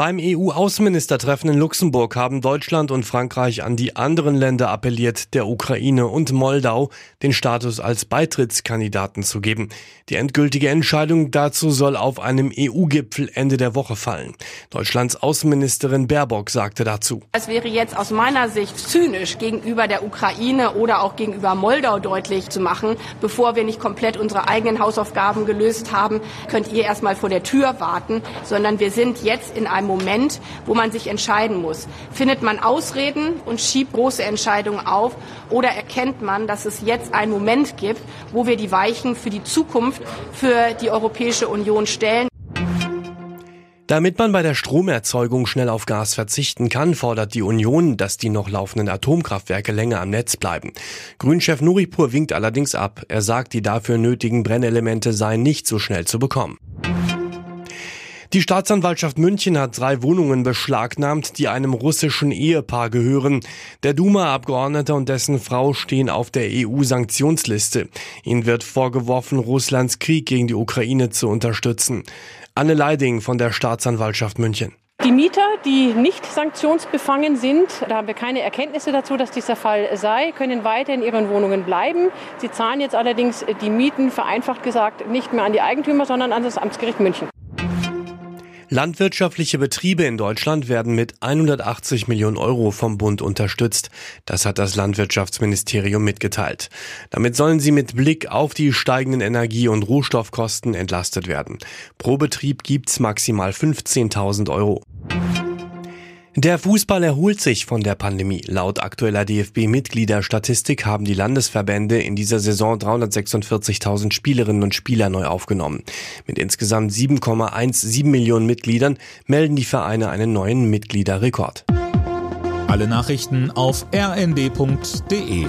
Beim EU-Außenministertreffen in Luxemburg haben Deutschland und Frankreich an die anderen Länder appelliert, der Ukraine und Moldau den Status als Beitrittskandidaten zu geben. Die endgültige Entscheidung dazu soll auf einem EU-Gipfel Ende der Woche fallen. Deutschlands Außenministerin Baerbock sagte dazu. Es wäre jetzt aus meiner Sicht zynisch gegenüber der Ukraine oder auch gegenüber Moldau deutlich zu machen, bevor wir nicht komplett unsere eigenen Hausaufgaben gelöst haben, könnt ihr erstmal vor der Tür warten, sondern wir sind jetzt in einem Moment, wo man sich entscheiden muss. Findet man Ausreden und schiebt große Entscheidungen auf oder erkennt man, dass es jetzt einen Moment gibt, wo wir die Weichen für die Zukunft für die Europäische Union stellen? Damit man bei der Stromerzeugung schnell auf Gas verzichten kann, fordert die Union, dass die noch laufenden Atomkraftwerke länger am Netz bleiben. Grünchef Nuripur winkt allerdings ab. Er sagt, die dafür nötigen Brennelemente seien nicht so schnell zu bekommen. Die Staatsanwaltschaft München hat drei Wohnungen beschlagnahmt, die einem russischen Ehepaar gehören. Der Duma-Abgeordnete und dessen Frau stehen auf der EU-Sanktionsliste. Ihnen wird vorgeworfen, Russlands Krieg gegen die Ukraine zu unterstützen. Anne Leiding von der Staatsanwaltschaft München. Die Mieter, die nicht sanktionsbefangen sind, da haben wir keine Erkenntnisse dazu, dass dieser Fall sei, können weiter in ihren Wohnungen bleiben. Sie zahlen jetzt allerdings die Mieten, vereinfacht gesagt, nicht mehr an die Eigentümer, sondern an das Amtsgericht München. Landwirtschaftliche Betriebe in Deutschland werden mit 180 Millionen Euro vom Bund unterstützt. Das hat das Landwirtschaftsministerium mitgeteilt. Damit sollen sie mit Blick auf die steigenden Energie- und Rohstoffkosten entlastet werden. Pro Betrieb gibt's maximal 15.000 Euro. Der Fußball erholt sich von der Pandemie. Laut aktueller DFB-Mitgliederstatistik haben die Landesverbände in dieser Saison 346.000 Spielerinnen und Spieler neu aufgenommen. Mit insgesamt 7,17 Millionen Mitgliedern melden die Vereine einen neuen Mitgliederrekord. Alle Nachrichten auf rnd.de